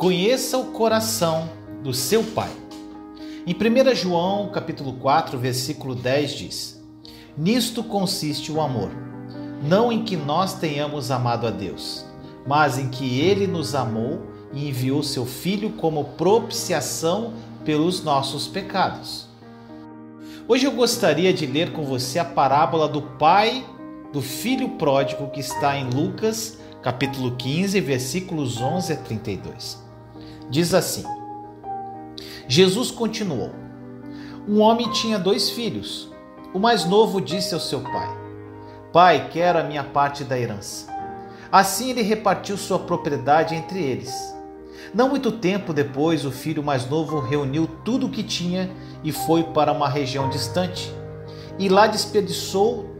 Conheça o coração do seu pai. Em 1 João, capítulo 4, versículo 10 diz: Nisto consiste o amor, não em que nós tenhamos amado a Deus, mas em que ele nos amou e enviou seu filho como propiciação pelos nossos pecados. Hoje eu gostaria de ler com você a parábola do pai do filho pródigo que está em Lucas, capítulo 15, versículos 11 a 32. Diz assim: Jesus continuou: Um homem tinha dois filhos. O mais novo disse ao seu pai: Pai, quero a minha parte da herança. Assim ele repartiu sua propriedade entre eles. Não muito tempo depois, o filho mais novo reuniu tudo o que tinha e foi para uma região distante. E lá desperdiçou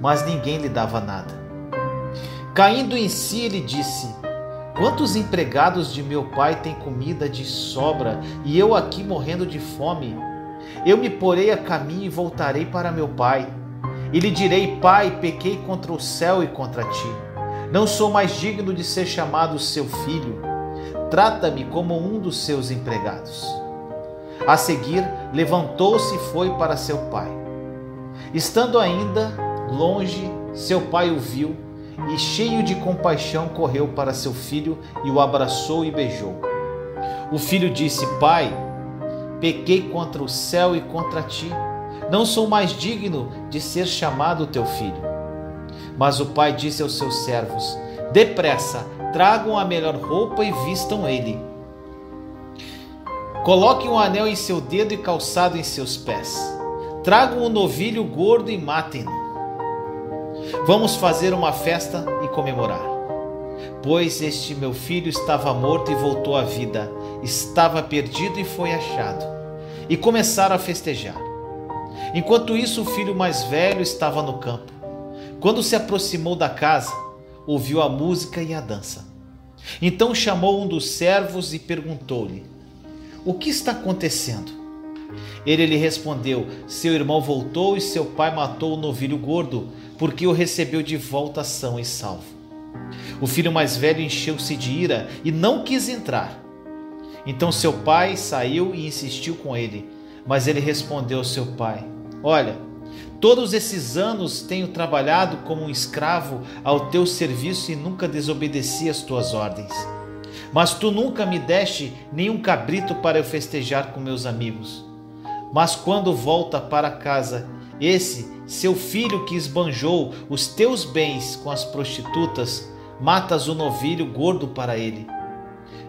mas ninguém lhe dava nada. Caindo em si, ele disse: Quantos empregados de meu pai têm comida de sobra e eu aqui morrendo de fome? Eu me porei a caminho e voltarei para meu pai. E lhe direi: Pai, pequei contra o céu e contra ti. Não sou mais digno de ser chamado seu filho trata-me como um dos seus empregados. A seguir, levantou-se e foi para seu pai. Estando ainda longe, seu pai o viu e, cheio de compaixão, correu para seu filho e o abraçou e beijou. O filho disse: Pai, pequei contra o céu e contra ti. Não sou mais digno de ser chamado teu filho. Mas o pai disse aos seus servos: Depressa, tragam a melhor roupa e vistam ele. Coloquem um anel em seu dedo e calçado em seus pés. Tragam um novilho gordo e matem-no. Vamos fazer uma festa e comemorar. Pois este meu filho estava morto e voltou à vida, estava perdido e foi achado. E começaram a festejar. Enquanto isso, o filho mais velho estava no campo. Quando se aproximou da casa, ouviu a música e a dança. Então chamou um dos servos e perguntou-lhe: O que está acontecendo? Ele lhe respondeu: Seu irmão voltou e seu pai matou o novilho gordo, porque o recebeu de volta são e salvo. O filho mais velho encheu-se de ira e não quis entrar. Então seu pai saiu e insistiu com ele, mas ele respondeu ao seu pai: Olha, Todos esses anos tenho trabalhado como um escravo ao teu serviço e nunca desobedeci às tuas ordens. Mas tu nunca me deste nenhum cabrito para eu festejar com meus amigos. Mas quando volta para casa, esse seu filho que esbanjou os teus bens com as prostitutas, matas o novilho gordo para ele.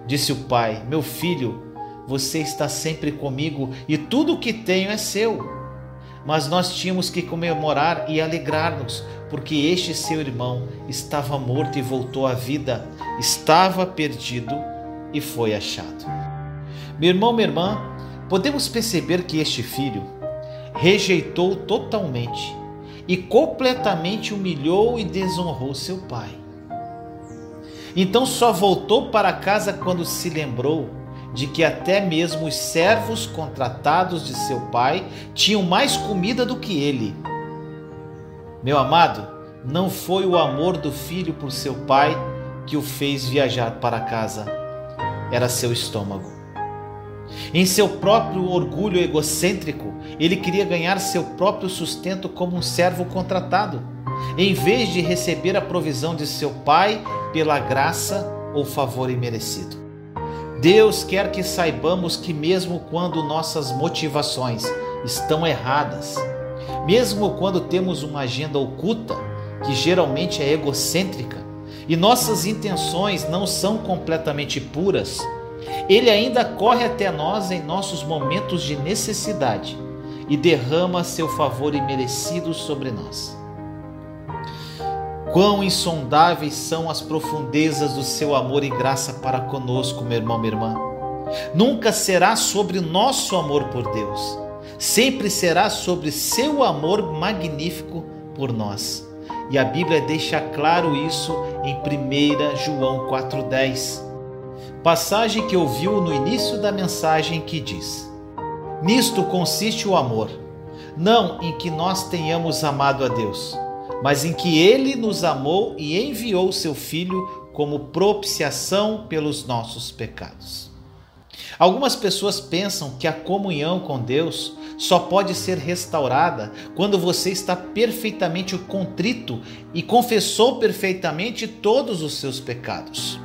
Disse o pai: Meu filho, você está sempre comigo e tudo o que tenho é seu mas nós tínhamos que comemorar e alegrar-nos, porque este seu irmão estava morto e voltou à vida, estava perdido e foi achado. Meu irmão, minha irmã, podemos perceber que este filho rejeitou totalmente e completamente humilhou e desonrou seu pai. Então só voltou para casa quando se lembrou de que até mesmo os servos contratados de seu pai tinham mais comida do que ele. Meu amado, não foi o amor do filho por seu pai que o fez viajar para casa, era seu estômago. Em seu próprio orgulho egocêntrico, ele queria ganhar seu próprio sustento como um servo contratado, em vez de receber a provisão de seu pai pela graça ou favor imerecido. Deus quer que saibamos que, mesmo quando nossas motivações estão erradas, mesmo quando temos uma agenda oculta, que geralmente é egocêntrica, e nossas intenções não são completamente puras, Ele ainda corre até nós em nossos momentos de necessidade e derrama seu favor imerecido sobre nós. Quão insondáveis são as profundezas do seu amor e graça para conosco, meu irmão, minha irmã. Nunca será sobre nosso amor por Deus, sempre será sobre seu amor magnífico por nós. E a Bíblia deixa claro isso em 1 João 4,10, passagem que ouviu no início da mensagem que diz: Nisto consiste o amor, não em que nós tenhamos amado a Deus, mas em que Ele nos amou e enviou seu Filho como propiciação pelos nossos pecados. Algumas pessoas pensam que a comunhão com Deus só pode ser restaurada quando você está perfeitamente contrito e confessou perfeitamente todos os seus pecados.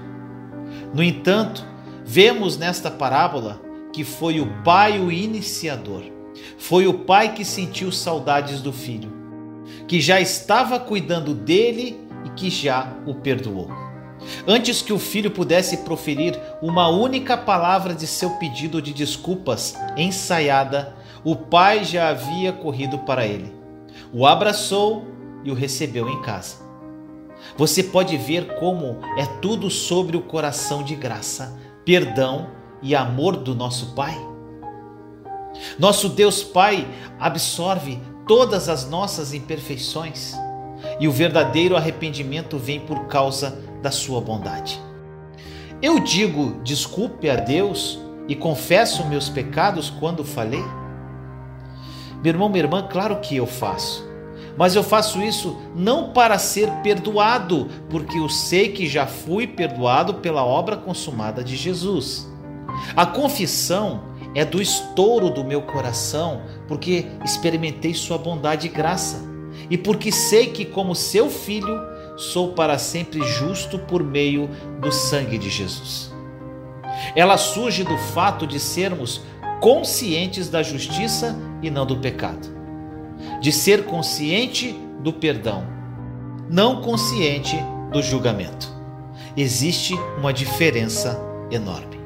No entanto, vemos nesta parábola que foi o pai o iniciador. Foi o pai que sentiu saudades do filho, que já estava cuidando dele e que já o perdoou. Antes que o filho pudesse proferir uma única palavra de seu pedido de desculpas ensaiada, o pai já havia corrido para ele. O abraçou e o recebeu em casa. Você pode ver como é tudo sobre o coração de graça, perdão e amor do nosso Pai. Nosso Deus Pai absorve todas as nossas imperfeições e o verdadeiro arrependimento vem por causa da sua bondade. Eu digo desculpe a Deus e confesso meus pecados quando falei? Meu irmão, minha irmã, claro que eu faço. Mas eu faço isso não para ser perdoado, porque eu sei que já fui perdoado pela obra consumada de Jesus. A confissão é do estouro do meu coração, porque experimentei Sua bondade e graça, e porque sei que, como seu filho, sou para sempre justo por meio do sangue de Jesus. Ela surge do fato de sermos conscientes da justiça e não do pecado. De ser consciente do perdão, não consciente do julgamento. Existe uma diferença enorme.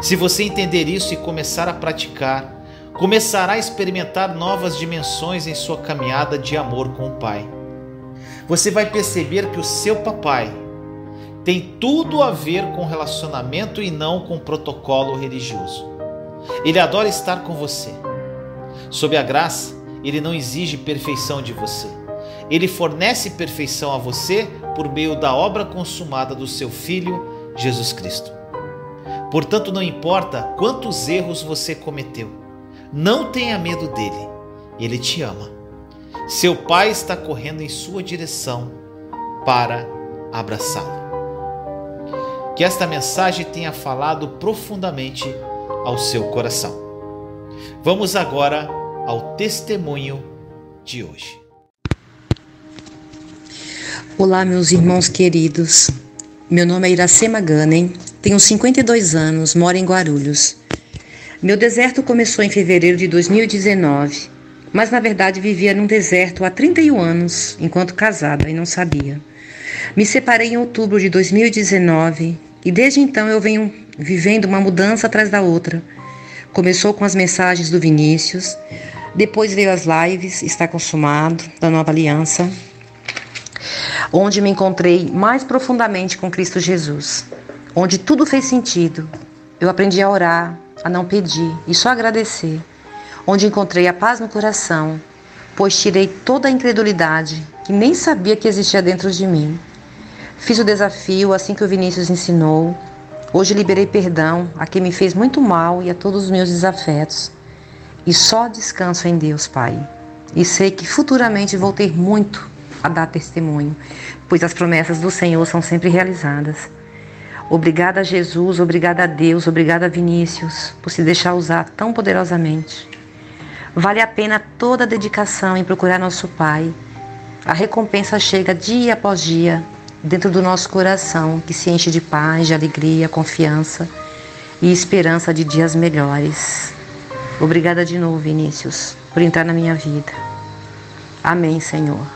Se você entender isso e começar a praticar, começará a experimentar novas dimensões em sua caminhada de amor com o Pai. Você vai perceber que o seu papai tem tudo a ver com relacionamento e não com protocolo religioso. Ele adora estar com você. Sob a graça, ele não exige perfeição de você. Ele fornece perfeição a você por meio da obra consumada do seu Filho, Jesus Cristo. Portanto, não importa quantos erros você cometeu, não tenha medo dele, ele te ama. Seu Pai está correndo em sua direção para abraçá-lo. Que esta mensagem tenha falado profundamente ao seu coração. Vamos agora ao testemunho de hoje. Olá, meus irmãos queridos. Meu nome é Iracema Ganem, tenho 52 anos, moro em Guarulhos. Meu deserto começou em fevereiro de 2019, mas na verdade vivia num deserto há 31 anos, enquanto casada, e não sabia. Me separei em outubro de 2019 e desde então eu venho vivendo uma mudança atrás da outra. Começou com as mensagens do Vinícius, depois veio as lives Está Consumado, da Nova Aliança, onde me encontrei mais profundamente com Cristo Jesus, onde tudo fez sentido. Eu aprendi a orar, a não pedir e só agradecer, onde encontrei a paz no coração, pois tirei toda a incredulidade que nem sabia que existia dentro de mim. Fiz o desafio assim que o Vinícius ensinou. Hoje liberei perdão a quem me fez muito mal e a todos os meus desafetos. E só descanso em Deus, Pai. E sei que futuramente vou ter muito a dar testemunho, pois as promessas do Senhor são sempre realizadas. Obrigada a Jesus, obrigada a Deus, obrigada a Vinícius por se deixar usar tão poderosamente. Vale a pena toda a dedicação em procurar nosso Pai. A recompensa chega dia após dia dentro do nosso coração, que se enche de paz, de alegria, confiança e esperança de dias melhores. Obrigada de novo, Vinícius, por entrar na minha vida. Amém, Senhor.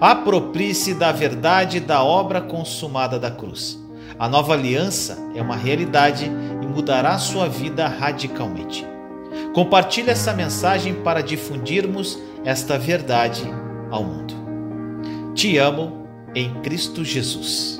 Aproprie-se da verdade da obra consumada da cruz. A nova aliança é uma realidade e mudará sua vida radicalmente. Compartilhe essa mensagem para difundirmos esta verdade ao mundo. Te amo em Cristo Jesus.